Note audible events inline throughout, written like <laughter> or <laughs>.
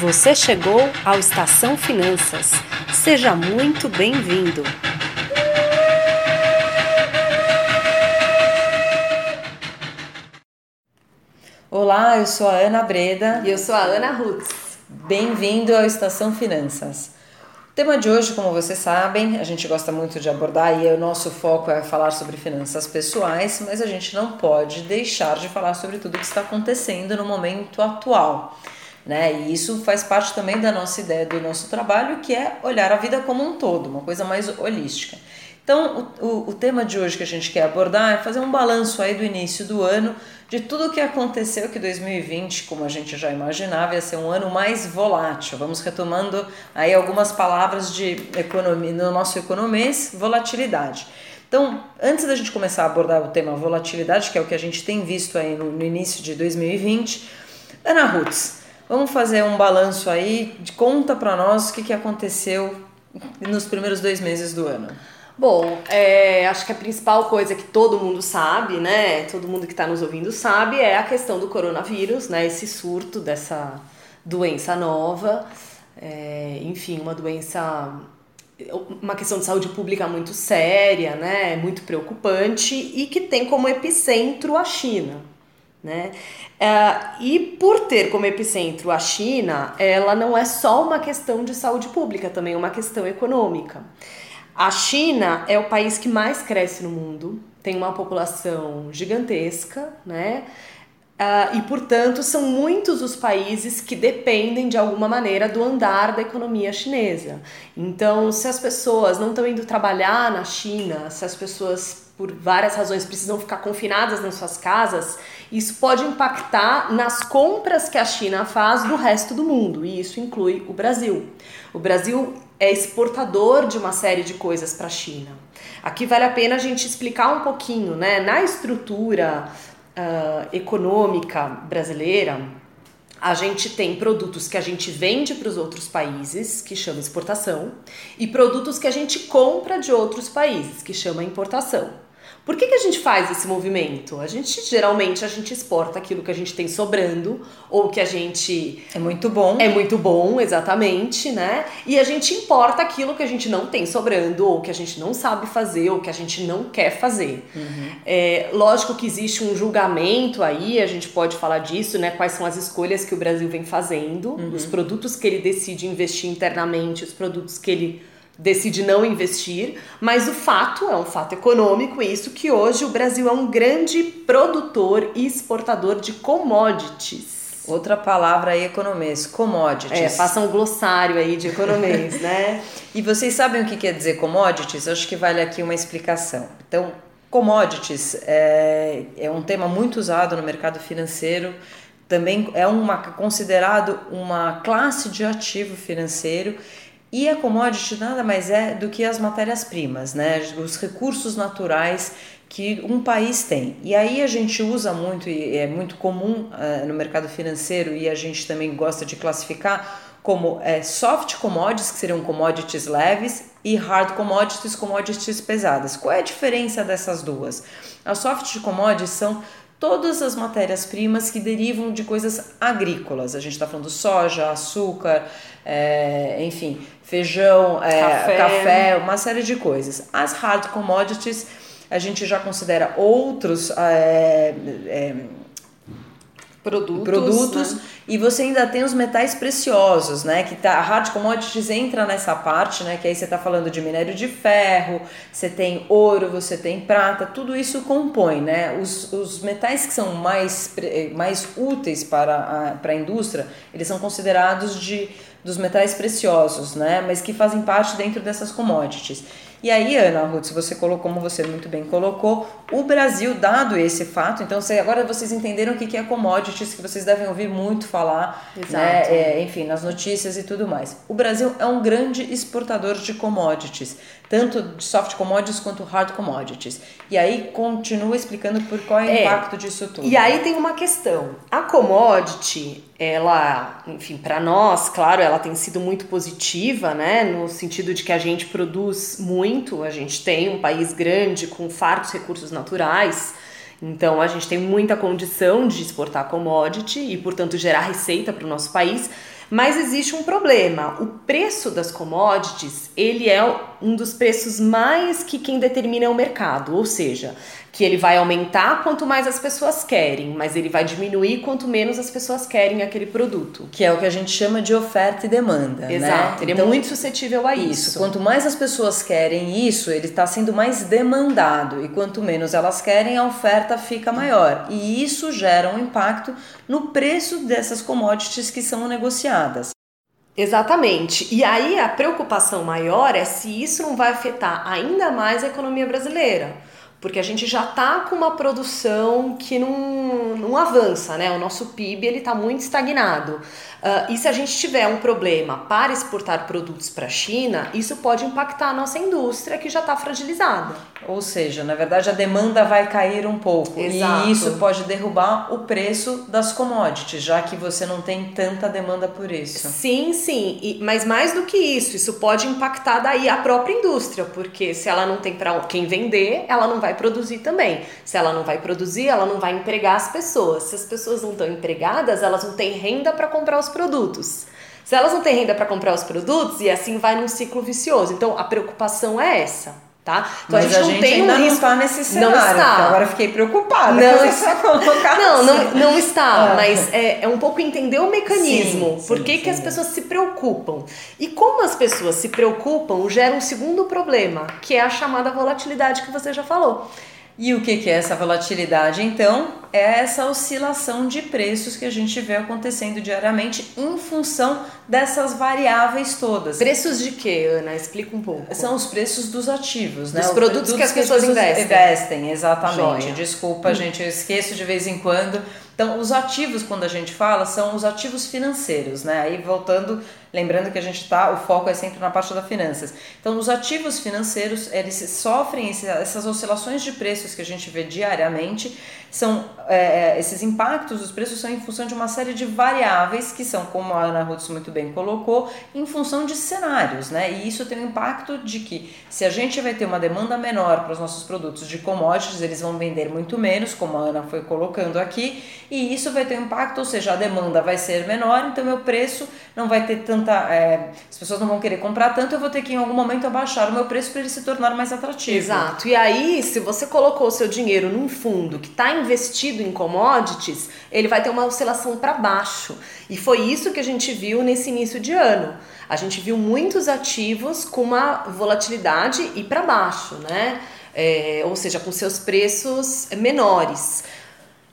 Você chegou ao Estação Finanças. Seja muito bem-vindo. Olá, eu sou a Ana Breda. E eu sou a Ana Rutz. Bem-vindo ao Estação Finanças. O tema de hoje, como vocês sabem, a gente gosta muito de abordar e o nosso foco é falar sobre finanças pessoais, mas a gente não pode deixar de falar sobre tudo o que está acontecendo no momento atual. Né? E isso faz parte também da nossa ideia do nosso trabalho, que é olhar a vida como um todo, uma coisa mais holística. Então, o, o, o tema de hoje que a gente quer abordar é fazer um balanço aí do início do ano, de tudo o que aconteceu, que 2020, como a gente já imaginava, ia ser um ano mais volátil. Vamos retomando aí algumas palavras de economia, no nosso economês, volatilidade. Então, antes da gente começar a abordar o tema volatilidade, que é o que a gente tem visto aí no, no início de 2020, Ana Rutz, Vamos fazer um balanço aí, de conta para nós o que, que aconteceu nos primeiros dois meses do ano. Bom, é, acho que a principal coisa que todo mundo sabe, né? Todo mundo que está nos ouvindo sabe, é a questão do coronavírus, né? Esse surto dessa doença nova. É, enfim, uma doença uma questão de saúde pública muito séria, né, muito preocupante e que tem como epicentro a China. Né? Uh, e por ter como epicentro a China, ela não é só uma questão de saúde pública, também é uma questão econômica. A China é o país que mais cresce no mundo, tem uma população gigantesca, né? Uh, e, portanto, são muitos os países que dependem de alguma maneira do andar da economia chinesa. Então, se as pessoas não estão indo trabalhar na China, se as pessoas por várias razões precisam ficar confinadas nas suas casas, isso pode impactar nas compras que a China faz do resto do mundo, e isso inclui o Brasil. O Brasil é exportador de uma série de coisas para a China. Aqui vale a pena a gente explicar um pouquinho, né? Na estrutura uh, econômica brasileira, a gente tem produtos que a gente vende para os outros países, que chama exportação, e produtos que a gente compra de outros países, que chama importação. Por que, que a gente faz esse movimento? A gente geralmente a gente exporta aquilo que a gente tem sobrando ou que a gente é muito bom. É muito bom, exatamente, né? E a gente importa aquilo que a gente não tem sobrando ou que a gente não sabe fazer ou que a gente não quer fazer. Uhum. É, lógico que existe um julgamento aí, a gente pode falar disso, né? Quais são as escolhas que o Brasil vem fazendo, uhum. os produtos que ele decide investir internamente, os produtos que ele decide não investir, mas o fato é um fato econômico isso que hoje o Brasil é um grande produtor e exportador de commodities. Outra palavra aí, economês, commodities. É, faça um glossário aí de economês, <laughs> né? e vocês sabem o que quer dizer commodities? Eu acho que vale aqui uma explicação. Então, commodities é, é um tema muito usado no mercado financeiro, também é uma, considerado uma classe de ativo financeiro e a commodity nada mais é do que as matérias-primas, né? os recursos naturais que um país tem. E aí a gente usa muito, e é muito comum uh, no mercado financeiro, e a gente também gosta de classificar como é, soft commodities, que seriam commodities leves, e hard commodities, commodities pesadas. Qual é a diferença dessas duas? As soft commodities são todas as matérias-primas que derivam de coisas agrícolas. A gente está falando soja, açúcar, é, enfim, feijão, é, café. café. uma série de coisas. As hard commodities a gente já considera outros é, produtos, produtos né? e você ainda tem os metais preciosos, né? Que tá, a hard commodities entra nessa parte, né? Que aí você está falando de minério de ferro, você tem ouro, você tem prata, tudo isso compõe, né? Os, os metais que são mais, mais úteis para a, para a indústria, eles são considerados de dos metais preciosos, né? Mas que fazem parte dentro dessas commodities. E aí, Ana Ruth, você colocou, como você muito bem colocou, o Brasil, dado esse fato, então você, agora vocês entenderam o que é commodities, que vocês devem ouvir muito falar, né? É, enfim, nas notícias e tudo mais. O Brasil é um grande exportador de commodities, tanto de soft commodities quanto hard commodities. E aí continua explicando por qual é o é, impacto disso tudo. E aí tem uma questão. A commodity, ela, enfim, para nós, claro, ela tem sido muito positiva, né, no sentido de que a gente produz muito, a gente tem um país grande com fartos recursos naturais, então a gente tem muita condição de exportar commodity e, portanto, gerar receita para o nosso país. Mas existe um problema. O preço das commodities, ele é um dos preços mais que quem determina é o mercado, ou seja, que ele vai aumentar quanto mais as pessoas querem, mas ele vai diminuir quanto menos as pessoas querem aquele produto. Que é o que a gente chama de oferta e demanda. Né? Exato, né? ele é então, é muito suscetível a isso. isso. Quanto mais as pessoas querem isso, ele está sendo mais demandado. E quanto menos elas querem, a oferta fica maior. E isso gera um impacto no preço dessas commodities que são negociadas. Exatamente. E aí a preocupação maior é se isso não vai afetar ainda mais a economia brasileira porque a gente já está com uma produção que não, não avança, né? O nosso PIB ele está muito estagnado. Uh, e se a gente tiver um problema para exportar produtos para a China, isso pode impactar a nossa indústria que já está fragilizada. Ou seja, na verdade a demanda vai cair um pouco Exato. e isso pode derrubar o preço das commodities, já que você não tem tanta demanda por isso. Sim, sim, e, mas mais do que isso, isso pode impactar daí a própria indústria, porque se ela não tem para quem vender, ela não vai produzir também. Se ela não vai produzir, ela não vai empregar as pessoas. Se as pessoas não estão empregadas, elas não têm renda para comprar os produtos. Se elas não têm renda para comprar os produtos, e assim vai num ciclo vicioso. Então a preocupação é essa. Tá? Então Mas a gente, a gente não tem ainda um risco. não está nesse cenário. Não está. Agora fiquei preocupada. Não, está. <laughs> não, não, não está. Ah. Mas é, é um pouco entender o mecanismo. Sim, Por que, sim, que as pessoas se preocupam? E como as pessoas se preocupam, gera um segundo problema, que é a chamada volatilidade que você já falou. E o que, é essa volatilidade? Então, é essa oscilação de preços que a gente vê acontecendo diariamente em função dessas variáveis todas. Preços de quê, Ana? Explica um pouco. São os preços dos ativos, né? Dos produtos, produtos que as que pessoas investem. Investem, exatamente. Joia. Desculpa, hum. gente, eu esqueço de vez em quando. Então, os ativos, quando a gente fala, são os ativos financeiros, né? Aí voltando Lembrando que a gente está, o foco é sempre na parte das finanças. Então, os ativos financeiros, eles sofrem esse, essas oscilações de preços que a gente vê diariamente, são é, é, esses impactos dos preços são em função de uma série de variáveis que são, como a Ana Rutz muito bem colocou, em função de cenários, né? E isso tem um impacto de que se a gente vai ter uma demanda menor para os nossos produtos de commodities, eles vão vender muito menos, como a Ana foi colocando aqui, e isso vai ter um impacto, ou seja, a demanda vai ser menor, então meu preço não vai ter tanta. É, as pessoas não vão querer comprar tanto, eu vou ter que em algum momento abaixar o meu preço para ele se tornar mais atrativo. Exato. E aí, se você colocou o seu dinheiro num fundo que está investido em commodities, ele vai ter uma oscilação para baixo. E foi isso que a gente viu nesse início de ano. A gente viu muitos ativos com uma volatilidade e para baixo, né? É, ou seja, com seus preços menores.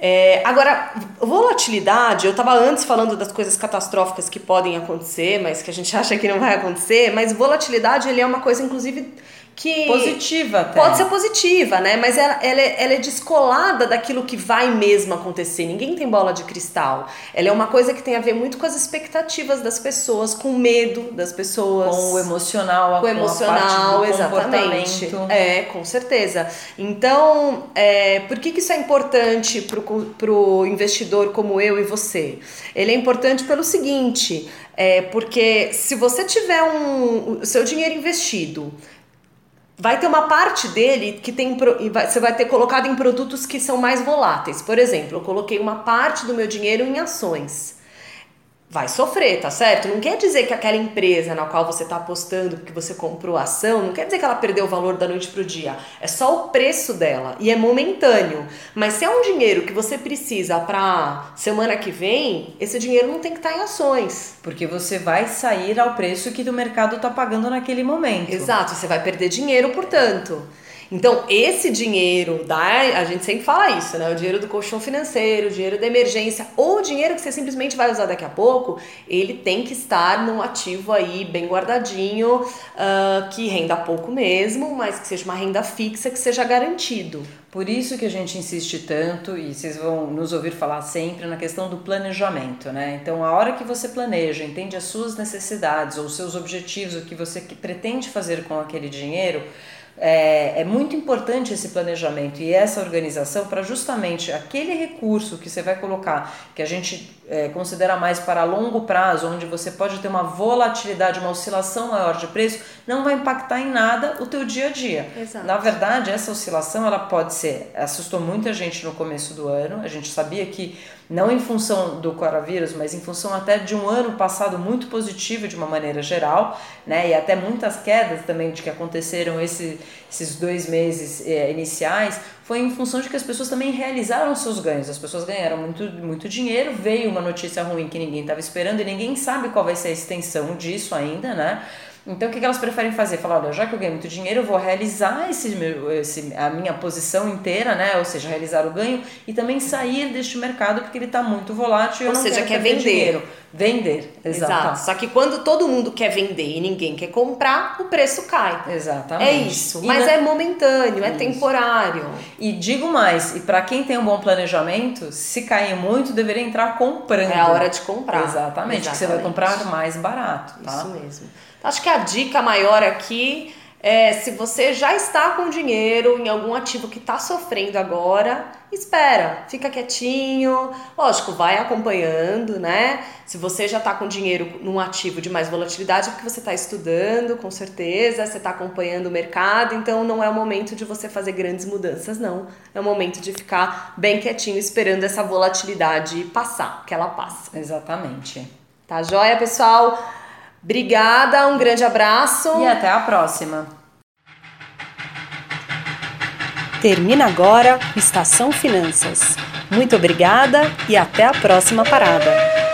É, agora, volatilidade, eu estava antes falando das coisas catastróficas que podem acontecer, mas que a gente <laughs> acha que não vai acontecer, mas volatilidade ele é uma coisa, inclusive, que positiva até. pode ser positiva, né? Mas ela, ela, é, ela é descolada daquilo que vai mesmo acontecer. Ninguém tem bola de cristal. Ela é uma coisa que tem a ver muito com as expectativas das pessoas, com o medo das pessoas, com o emocional, com o emocional, exatamente. É, com certeza. Então, é, por que, que isso é importante para o investidor como eu e você? Ele é importante pelo seguinte, é porque se você tiver um, o seu dinheiro investido vai ter uma parte dele que tem você vai ter colocado em produtos que são mais voláteis. Por exemplo, eu coloquei uma parte do meu dinheiro em ações vai sofrer, tá certo? Não quer dizer que aquela empresa na qual você está apostando, que você comprou a ação, não quer dizer que ela perdeu o valor da noite pro dia. É só o preço dela e é momentâneo. Mas se é um dinheiro que você precisa para semana que vem, esse dinheiro não tem que estar tá em ações. Porque você vai sair ao preço que o mercado está pagando naquele momento. Exato, você vai perder dinheiro, portanto. Então, esse dinheiro da. A gente sempre fala isso, né? O dinheiro do colchão financeiro, o dinheiro da emergência, ou o dinheiro que você simplesmente vai usar daqui a pouco, ele tem que estar num ativo aí bem guardadinho, uh, que renda pouco mesmo, mas que seja uma renda fixa, que seja garantido. Por isso que a gente insiste tanto, e vocês vão nos ouvir falar sempre, na questão do planejamento, né? Então, a hora que você planeja, entende as suas necessidades ou seus objetivos, o que você pretende fazer com aquele dinheiro é, é, muito importante esse planejamento e essa organização para justamente aquele recurso que você vai colocar, que a gente é, considera mais para longo prazo, onde você pode ter uma volatilidade, uma oscilação maior de preço, não vai impactar em nada o teu dia a dia. Exato. Na verdade, essa oscilação ela pode ser, assustou muita gente no começo do ano, a gente sabia que não em função do coronavírus, mas em função até de um ano passado muito positivo de uma maneira geral, né? E até muitas quedas também de que aconteceram esse, esses dois meses é, iniciais, foi em função de que as pessoas também realizaram seus ganhos. As pessoas ganharam muito, muito dinheiro, veio uma notícia ruim que ninguém estava esperando e ninguém sabe qual vai ser a extensão disso ainda, né? Então, o que, elas preferem fazer? Falar, olha, já que eu ganhei muito dinheiro, eu vou realizar esse, esse, a minha posição inteira, né? Ou seja, realizar o ganho e também sair deste mercado porque ele está muito volátil Ou seja, quer vender. Dinheiro. Vender, exato. exato. Só que quando todo mundo quer vender e ninguém quer comprar, o preço cai. Exatamente. É isso. Mas na... é momentâneo, é temporário. E digo mais, e para quem tem um bom planejamento, se cair muito, deveria entrar comprando. É a hora de comprar. Exatamente, Exatamente. que você vai comprar mais barato, tá? Isso mesmo. Acho que a dica maior aqui é se você já está com dinheiro em algum ativo que está sofrendo agora, espera, fica quietinho. Lógico, vai acompanhando, né? Se você já está com dinheiro num ativo de mais volatilidade, é porque você está estudando, com certeza, você está acompanhando o mercado, então não é o momento de você fazer grandes mudanças, não. É o momento de ficar bem quietinho, esperando essa volatilidade passar, que ela passa. Exatamente. Tá joia, pessoal? Obrigada, um grande abraço. E até a próxima. Termina agora Estação Finanças. Muito obrigada e até a próxima parada.